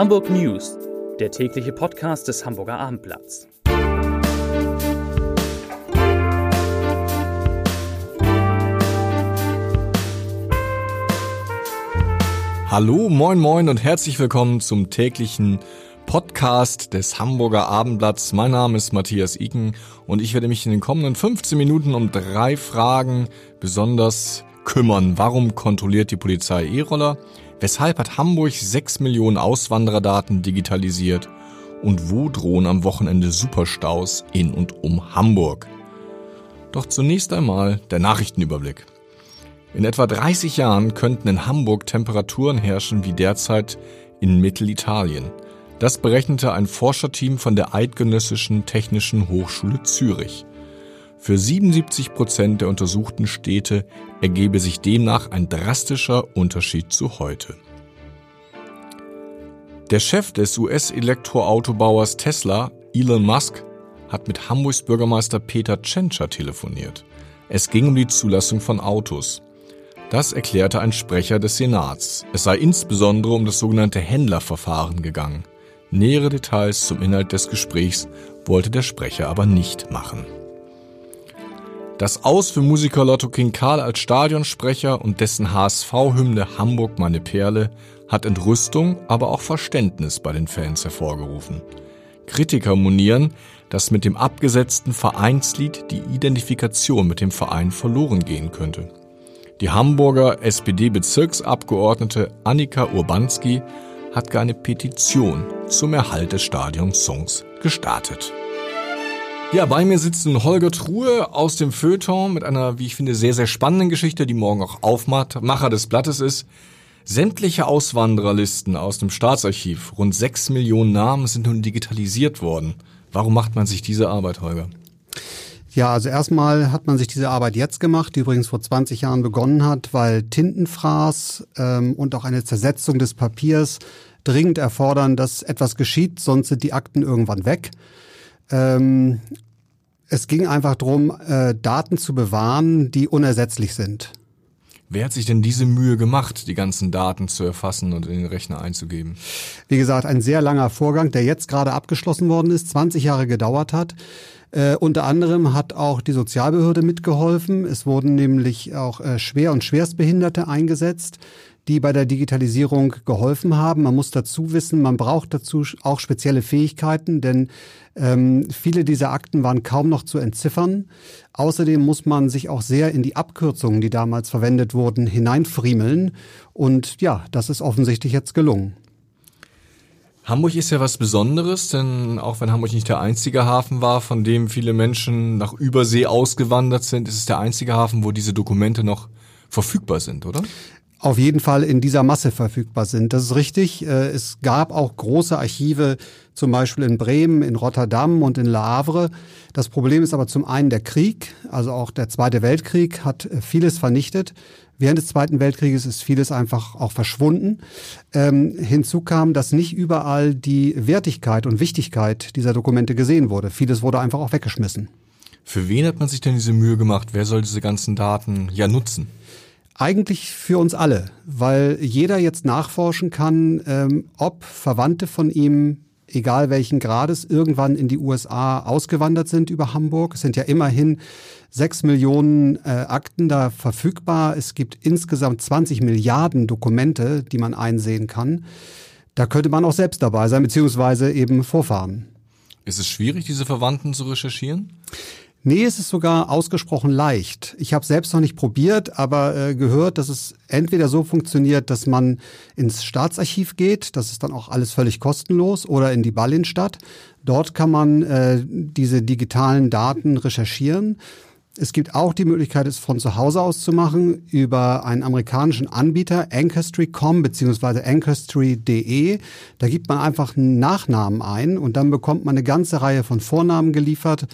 Hamburg News, der tägliche Podcast des Hamburger Abendblatts. Hallo, moin, moin und herzlich willkommen zum täglichen Podcast des Hamburger Abendblatts. Mein Name ist Matthias Iken und ich werde mich in den kommenden 15 Minuten um drei Fragen besonders kümmern. Warum kontrolliert die Polizei E-Roller? Weshalb hat Hamburg 6 Millionen Auswandererdaten digitalisiert? Und wo drohen am Wochenende Superstaus in und um Hamburg? Doch zunächst einmal der Nachrichtenüberblick. In etwa 30 Jahren könnten in Hamburg Temperaturen herrschen wie derzeit in Mittelitalien. Das berechnete ein Forscherteam von der Eidgenössischen Technischen Hochschule Zürich. Für 77 Prozent der untersuchten Städte ergebe sich demnach ein drastischer Unterschied zu heute. Der Chef des US-Elektroautobauers Tesla, Elon Musk, hat mit Hamburgs Bürgermeister Peter Tschentscher telefoniert. Es ging um die Zulassung von Autos. Das erklärte ein Sprecher des Senats. Es sei insbesondere um das sogenannte Händlerverfahren gegangen. Nähere Details zum Inhalt des Gesprächs wollte der Sprecher aber nicht machen. Das Aus für Musiker Lotto King Karl als Stadionsprecher und dessen HSV-Hymne Hamburg meine Perle hat Entrüstung, aber auch Verständnis bei den Fans hervorgerufen. Kritiker monieren, dass mit dem abgesetzten Vereinslied die Identifikation mit dem Verein verloren gehen könnte. Die Hamburger SPD-Bezirksabgeordnete Annika Urbanski hat eine Petition zum Erhalt des Stadionsongs gestartet. Ja, bei mir sitzt nun Holger Truhe aus dem Feuilleton mit einer, wie ich finde, sehr, sehr spannenden Geschichte, die morgen auch Aufmacher des Blattes ist. Sämtliche Auswandererlisten aus dem Staatsarchiv, rund sechs Millionen Namen, sind nun digitalisiert worden. Warum macht man sich diese Arbeit, Holger? Ja, also erstmal hat man sich diese Arbeit jetzt gemacht, die übrigens vor 20 Jahren begonnen hat, weil Tintenfraß ähm, und auch eine Zersetzung des Papiers dringend erfordern, dass etwas geschieht, sonst sind die Akten irgendwann weg. Ähm, es ging einfach darum, äh, Daten zu bewahren, die unersetzlich sind. Wer hat sich denn diese Mühe gemacht, die ganzen Daten zu erfassen und in den Rechner einzugeben? Wie gesagt, ein sehr langer Vorgang, der jetzt gerade abgeschlossen worden ist, 20 Jahre gedauert hat. Äh, unter anderem hat auch die Sozialbehörde mitgeholfen. Es wurden nämlich auch äh, schwer und schwerstbehinderte eingesetzt die bei der Digitalisierung geholfen haben. Man muss dazu wissen, man braucht dazu auch spezielle Fähigkeiten, denn ähm, viele dieser Akten waren kaum noch zu entziffern. Außerdem muss man sich auch sehr in die Abkürzungen, die damals verwendet wurden, hineinfriemeln. Und ja, das ist offensichtlich jetzt gelungen. Hamburg ist ja was Besonderes, denn auch wenn Hamburg nicht der einzige Hafen war, von dem viele Menschen nach Übersee ausgewandert sind, ist es der einzige Hafen, wo diese Dokumente noch verfügbar sind, oder? Auf jeden Fall in dieser Masse verfügbar sind. Das ist richtig. Äh, es gab auch große Archive, zum Beispiel in Bremen, in Rotterdam und in Le Havre. Das Problem ist aber zum einen der Krieg, also auch der Zweite Weltkrieg hat äh, vieles vernichtet. Während des Zweiten Weltkrieges ist vieles einfach auch verschwunden. Ähm, hinzu kam, dass nicht überall die Wertigkeit und Wichtigkeit dieser Dokumente gesehen wurde. Vieles wurde einfach auch weggeschmissen. Für wen hat man sich denn diese Mühe gemacht? Wer soll diese ganzen Daten ja nutzen? Eigentlich für uns alle, weil jeder jetzt nachforschen kann, ähm, ob Verwandte von ihm, egal welchen Grades, irgendwann in die USA ausgewandert sind über Hamburg. Es sind ja immerhin sechs Millionen äh, Akten da verfügbar. Es gibt insgesamt 20 Milliarden Dokumente, die man einsehen kann. Da könnte man auch selbst dabei sein, beziehungsweise eben Vorfahren. Ist es schwierig, diese Verwandten zu recherchieren? Nee, es ist sogar ausgesprochen leicht. Ich habe selbst noch nicht probiert, aber äh, gehört, dass es entweder so funktioniert, dass man ins Staatsarchiv geht, das ist dann auch alles völlig kostenlos, oder in die Ballinstadt. Dort kann man äh, diese digitalen Daten recherchieren. Es gibt auch die Möglichkeit, es von zu Hause aus zu machen über einen amerikanischen Anbieter, Ancestry.com bzw. Ancestry.de. Da gibt man einfach einen Nachnamen ein und dann bekommt man eine ganze Reihe von Vornamen geliefert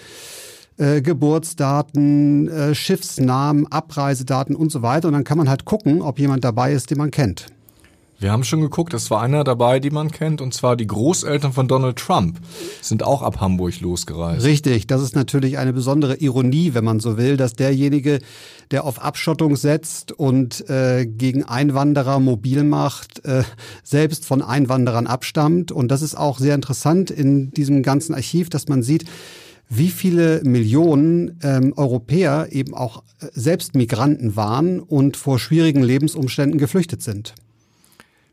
äh, Geburtsdaten, äh, Schiffsnamen, Abreisedaten und so weiter. Und dann kann man halt gucken, ob jemand dabei ist, den man kennt. Wir haben schon geguckt, es war einer dabei, die man kennt, und zwar die Großeltern von Donald Trump sind auch ab Hamburg losgereist. Richtig, das ist natürlich eine besondere Ironie, wenn man so will, dass derjenige, der auf Abschottung setzt und äh, gegen Einwanderer mobil macht, äh, selbst von Einwanderern abstammt. Und das ist auch sehr interessant in diesem ganzen Archiv, dass man sieht, wie viele Millionen ähm, Europäer eben auch äh, selbst Migranten waren und vor schwierigen Lebensumständen geflüchtet sind.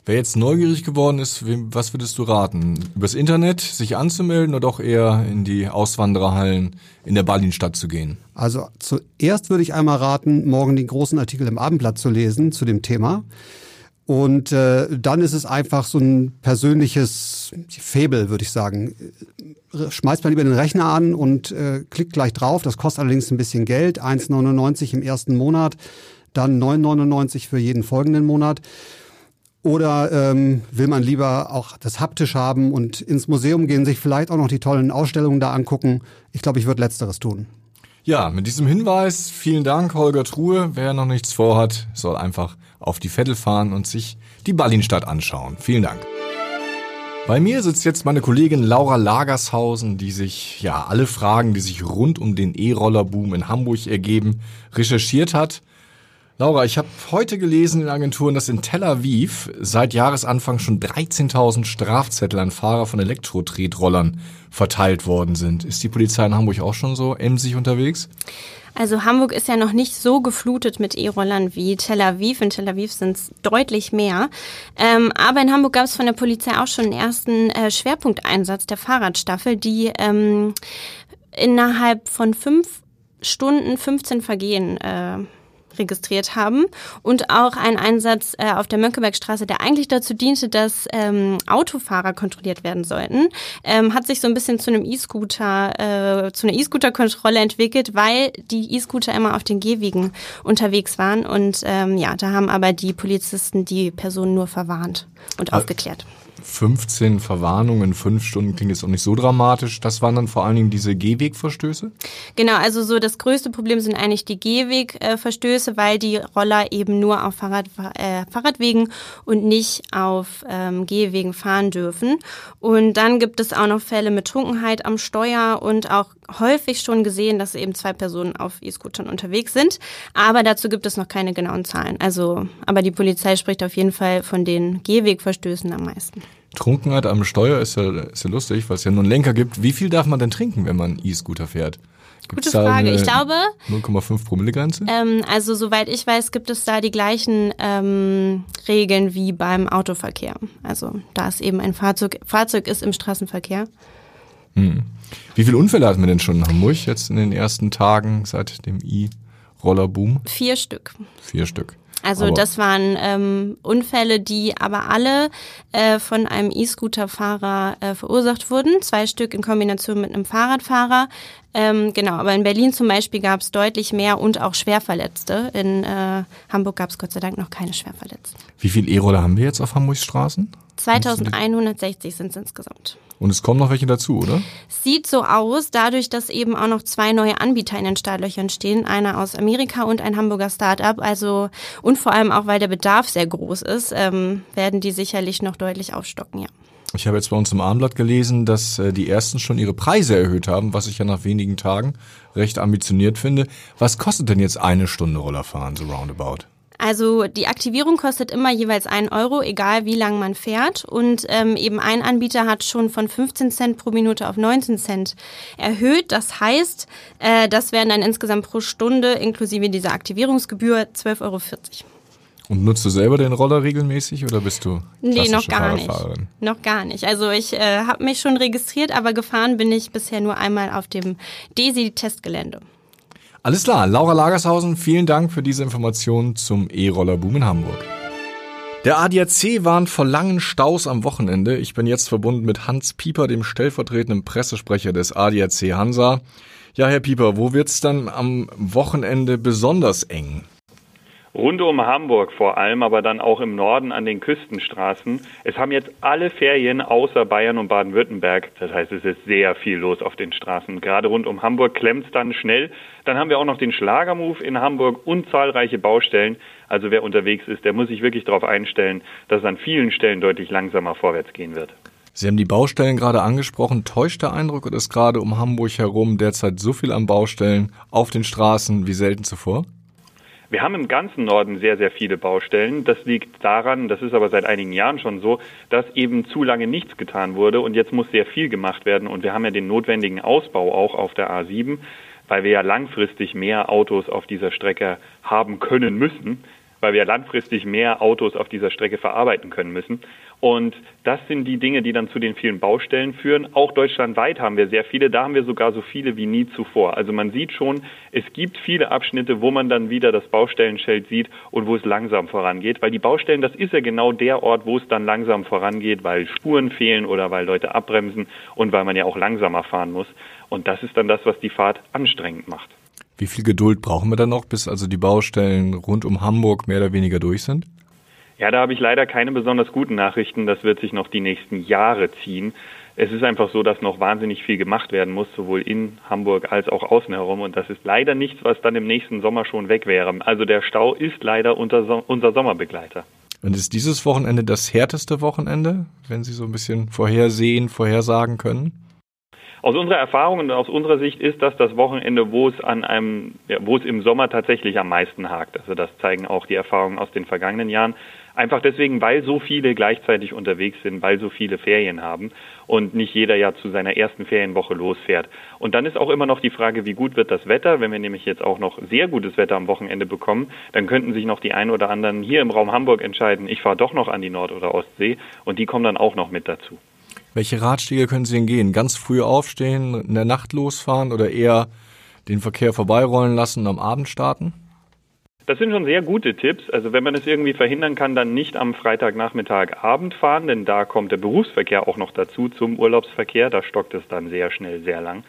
Wer jetzt neugierig geworden ist, was würdest du raten? Übers Internet sich anzumelden oder doch eher in die Auswandererhallen in der Berlinstadt zu gehen? Also zuerst würde ich einmal raten, morgen den großen Artikel im Abendblatt zu lesen zu dem Thema. Und äh, dann ist es einfach so ein persönliches Fabel, würde ich sagen. Schmeißt man lieber den Rechner an und äh, klickt gleich drauf. Das kostet allerdings ein bisschen Geld. 1,99 im ersten Monat, dann 9,99 für jeden folgenden Monat. Oder ähm, will man lieber auch das haptisch haben und ins Museum gehen, sich vielleicht auch noch die tollen Ausstellungen da angucken? Ich glaube, ich würde letzteres tun. Ja, mit diesem Hinweis, vielen Dank, Holger Truhe. Wer noch nichts vorhat, soll einfach auf die Vettel fahren und sich die Ballinstadt anschauen. Vielen Dank. Bei mir sitzt jetzt meine Kollegin Laura Lagershausen, die sich ja alle Fragen, die sich rund um den E-Roller-Boom in Hamburg ergeben, recherchiert hat Laura, ich habe heute gelesen in Agenturen, dass in Tel Aviv seit Jahresanfang schon 13.000 Strafzettel an Fahrer von Elektro-Tretrollern verteilt worden sind. Ist die Polizei in Hamburg auch schon so emsig unterwegs? Also Hamburg ist ja noch nicht so geflutet mit E-Rollern wie Tel Aviv. In Tel Aviv sind es deutlich mehr. Ähm, aber in Hamburg gab es von der Polizei auch schon einen ersten äh, Schwerpunkteinsatz der Fahrradstaffel, die ähm, innerhalb von fünf Stunden 15 Vergehen äh, registriert haben und auch ein Einsatz äh, auf der Mönckebergstraße, der eigentlich dazu diente, dass ähm, Autofahrer kontrolliert werden sollten, ähm, hat sich so ein bisschen zu einem E-Scooter, äh, zu einer E-Scooter-Kontrolle entwickelt, weil die E-Scooter immer auf den Gehwegen unterwegs waren und ähm, ja, da haben aber die Polizisten die Person nur verwarnt und aufgeklärt. 15 Verwarnungen in fünf Stunden klingt jetzt auch nicht so dramatisch. Das waren dann vor allen Dingen diese Gehwegverstöße? Genau, also so das größte Problem sind eigentlich die Gehwegverstöße, weil die Roller eben nur auf Fahrrad, äh, Fahrradwegen und nicht auf ähm, Gehwegen fahren dürfen. Und dann gibt es auch noch Fälle mit Trunkenheit am Steuer und auch häufig schon gesehen, dass eben zwei Personen auf E-Scootern unterwegs sind. Aber dazu gibt es noch keine genauen Zahlen. Also, aber die Polizei spricht auf jeden Fall von den Gehwegverstößen am meisten. Trunkenheit am Steuer ist ja, ist ja lustig, weil es ja nur einen Lenker gibt. Wie viel darf man denn trinken, wenn man E-Scooter fährt? Gibt's Gute Frage. Ich glaube 0,5 Promille Grenze. Ähm, also soweit ich weiß, gibt es da die gleichen ähm, Regeln wie beim Autoverkehr. Also da es eben ein Fahrzeug Fahrzeug ist im Straßenverkehr. Hm. Wie viele Unfälle hatten wir denn schon in Hamburg jetzt in den ersten Tagen seit dem E-Roller-Boom? Vier Stück. Vier Stück. Also aber das waren ähm, Unfälle, die aber alle äh, von einem E-Scooter-Fahrer äh, verursacht wurden. Zwei Stück in Kombination mit einem Fahrradfahrer. Ähm, genau, aber in Berlin zum Beispiel gab es deutlich mehr und auch Schwerverletzte. In äh, Hamburg gab es Gott sei Dank noch keine Schwerverletzten. Wie viele E-Roller haben wir jetzt auf Hamburgs Straßen? 2160 sind es insgesamt. Und es kommen noch welche dazu, oder? Sieht so aus, dadurch, dass eben auch noch zwei neue Anbieter in den Startlöchern stehen, einer aus Amerika und ein Hamburger Startup. Also und vor allem auch, weil der Bedarf sehr groß ist, ähm, werden die sicherlich noch deutlich aufstocken, ja. Ich habe jetzt bei uns im Armblatt gelesen, dass äh, die ersten schon ihre Preise erhöht haben, was ich ja nach wenigen Tagen recht ambitioniert finde. Was kostet denn jetzt eine Stunde Rollerfahren, so roundabout? Also die Aktivierung kostet immer jeweils einen Euro, egal wie lang man fährt. Und ähm, eben ein Anbieter hat schon von 15 Cent pro Minute auf 19 Cent erhöht. Das heißt, äh, das wären dann insgesamt pro Stunde inklusive dieser Aktivierungsgebühr 12,40 Euro. Und nutzt du selber den Roller regelmäßig oder bist du Nee, noch gar nicht. Noch gar nicht. Also ich äh, habe mich schon registriert, aber gefahren bin ich bisher nur einmal auf dem DESI-Testgelände. Alles klar, Laura Lagershausen, vielen Dank für diese Informationen zum E-Roller-Boom in Hamburg. Der ADAC warnt vor langen Staus am Wochenende. Ich bin jetzt verbunden mit Hans Pieper, dem stellvertretenden Pressesprecher des ADAC Hansa. Ja, Herr Pieper, wo wird's dann am Wochenende besonders eng? Rund um Hamburg vor allem, aber dann auch im Norden an den Küstenstraßen. Es haben jetzt alle Ferien außer Bayern und Baden-Württemberg. Das heißt, es ist sehr viel los auf den Straßen. Gerade rund um Hamburg klemmt es dann schnell. Dann haben wir auch noch den Schlagermove in Hamburg und zahlreiche Baustellen. Also wer unterwegs ist, der muss sich wirklich darauf einstellen, dass es an vielen Stellen deutlich langsamer vorwärts gehen wird. Sie haben die Baustellen gerade angesprochen. Täuscht der Eindruck oder ist gerade um Hamburg herum derzeit so viel an Baustellen auf den Straßen wie selten zuvor? Wir haben im ganzen Norden sehr, sehr viele Baustellen. Das liegt daran, das ist aber seit einigen Jahren schon so, dass eben zu lange nichts getan wurde und jetzt muss sehr viel gemacht werden und wir haben ja den notwendigen Ausbau auch auf der A7, weil wir ja langfristig mehr Autos auf dieser Strecke haben können müssen weil wir langfristig mehr Autos auf dieser Strecke verarbeiten können müssen. Und das sind die Dinge, die dann zu den vielen Baustellen führen. Auch deutschlandweit haben wir sehr viele. Da haben wir sogar so viele wie nie zuvor. Also man sieht schon, es gibt viele Abschnitte, wo man dann wieder das Baustellenschild sieht und wo es langsam vorangeht. Weil die Baustellen, das ist ja genau der Ort, wo es dann langsam vorangeht, weil Spuren fehlen oder weil Leute abbremsen und weil man ja auch langsamer fahren muss. Und das ist dann das, was die Fahrt anstrengend macht. Wie viel Geduld brauchen wir dann noch, bis also die Baustellen rund um Hamburg mehr oder weniger durch sind? Ja, da habe ich leider keine besonders guten Nachrichten. Das wird sich noch die nächsten Jahre ziehen. Es ist einfach so, dass noch wahnsinnig viel gemacht werden muss, sowohl in Hamburg als auch außen herum. Und das ist leider nichts, was dann im nächsten Sommer schon weg wäre. Also der Stau ist leider unser, Sommerbegleiter. Und ist dieses Wochenende das härteste Wochenende, wenn Sie so ein bisschen vorhersehen, vorhersagen können? Aus unserer Erfahrung und aus unserer Sicht ist das das Wochenende, wo es an einem, ja, wo es im Sommer tatsächlich am meisten hakt. Also das zeigen auch die Erfahrungen aus den vergangenen Jahren. Einfach deswegen, weil so viele gleichzeitig unterwegs sind, weil so viele Ferien haben und nicht jeder ja zu seiner ersten Ferienwoche losfährt. Und dann ist auch immer noch die Frage, wie gut wird das Wetter? Wenn wir nämlich jetzt auch noch sehr gutes Wetter am Wochenende bekommen, dann könnten sich noch die ein oder anderen hier im Raum Hamburg entscheiden, ich fahre doch noch an die Nord- oder Ostsee und die kommen dann auch noch mit dazu. Welche Ratschläge können Sie denn gehen? Ganz früh aufstehen, in der Nacht losfahren oder eher den Verkehr vorbeirollen lassen und am Abend starten? Das sind schon sehr gute Tipps. Also wenn man es irgendwie verhindern kann, dann nicht am Freitagnachmittag Abend fahren, denn da kommt der Berufsverkehr auch noch dazu zum Urlaubsverkehr. Da stockt es dann sehr schnell, sehr lang.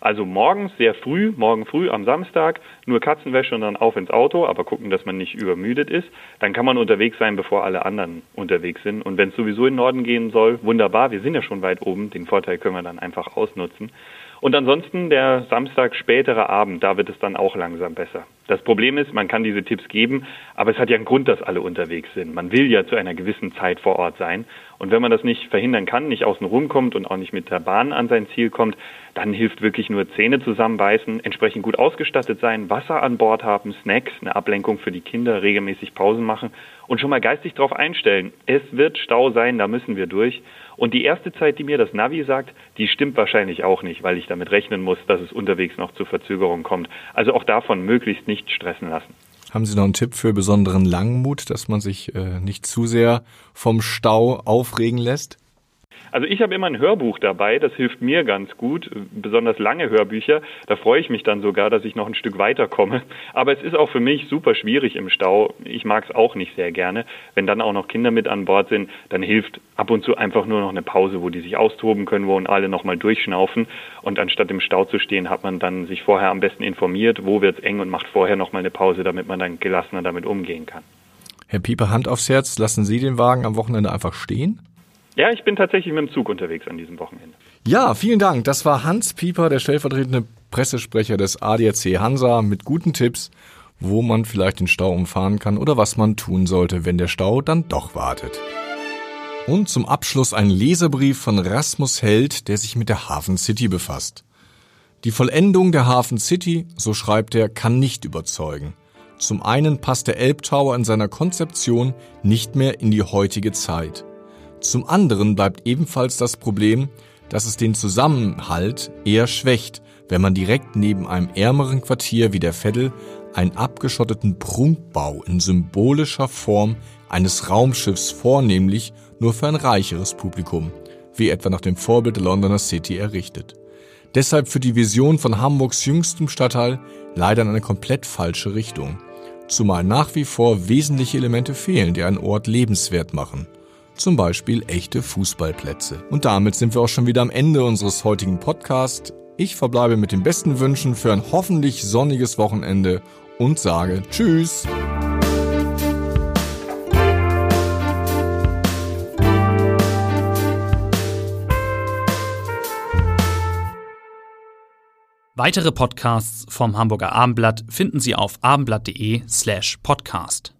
Also morgens sehr früh, morgen früh am Samstag, nur Katzenwäsche und dann auf ins Auto, aber gucken, dass man nicht übermüdet ist. Dann kann man unterwegs sein, bevor alle anderen unterwegs sind. Und wenn es sowieso in den Norden gehen soll, wunderbar, wir sind ja schon weit oben, den Vorteil können wir dann einfach ausnutzen. Und ansonsten der Samstag spätere Abend, da wird es dann auch langsam besser. Das Problem ist, man kann diese Tipps geben, aber es hat ja einen Grund, dass alle unterwegs sind. Man will ja zu einer gewissen Zeit vor Ort sein. Und wenn man das nicht verhindern kann, nicht außen rum kommt und auch nicht mit der Bahn an sein Ziel kommt, dann hilft wirklich nur Zähne zusammenbeißen, entsprechend gut ausgestattet sein, Wasser an Bord haben, Snacks, eine Ablenkung für die Kinder, regelmäßig Pausen machen und schon mal geistig darauf einstellen. Es wird Stau sein, da müssen wir durch. Und die erste Zeit, die mir das Navi sagt, die stimmt wahrscheinlich auch nicht, weil ich damit rechnen muss, dass es unterwegs noch zu Verzögerungen kommt. Also auch davon möglichst nicht stressen lassen. Haben Sie noch einen Tipp für besonderen Langmut, dass man sich äh, nicht zu sehr vom Stau aufregen lässt? Also ich habe immer ein Hörbuch dabei, das hilft mir ganz gut, besonders lange Hörbücher. Da freue ich mich dann sogar, dass ich noch ein Stück weiterkomme. Aber es ist auch für mich super schwierig im Stau. Ich mag es auch nicht sehr gerne. Wenn dann auch noch Kinder mit an Bord sind, dann hilft ab und zu einfach nur noch eine Pause, wo die sich austoben können, wo alle nochmal durchschnaufen. Und anstatt im Stau zu stehen, hat man dann sich vorher am besten informiert, wo wird es eng und macht vorher nochmal eine Pause, damit man dann gelassener damit umgehen kann. Herr Pieper, Hand aufs Herz, lassen Sie den Wagen am Wochenende einfach stehen? Ja, ich bin tatsächlich mit dem Zug unterwegs an diesem Wochenende. Ja, vielen Dank. Das war Hans Pieper, der stellvertretende Pressesprecher des ADAC Hansa, mit guten Tipps, wo man vielleicht den Stau umfahren kann oder was man tun sollte, wenn der Stau dann doch wartet. Und zum Abschluss ein Leserbrief von Rasmus Held, der sich mit der Hafen City befasst. Die Vollendung der Hafen City, so schreibt er, kann nicht überzeugen. Zum einen passt der Elbtower in seiner Konzeption nicht mehr in die heutige Zeit. Zum anderen bleibt ebenfalls das Problem, dass es den Zusammenhalt eher schwächt, wenn man direkt neben einem ärmeren Quartier wie der Veddel einen abgeschotteten Prunkbau in symbolischer Form eines Raumschiffs vornehmlich nur für ein reicheres Publikum, wie etwa nach dem Vorbild der Londoner City errichtet. Deshalb führt die Vision von Hamburgs jüngstem Stadtteil leider in eine komplett falsche Richtung, zumal nach wie vor wesentliche Elemente fehlen, die einen Ort lebenswert machen – zum Beispiel echte Fußballplätze. Und damit sind wir auch schon wieder am Ende unseres heutigen Podcasts. Ich verbleibe mit den besten Wünschen für ein hoffentlich sonniges Wochenende und sage Tschüss. Weitere Podcasts vom Hamburger Abendblatt finden Sie auf abendblatt.de slash podcast.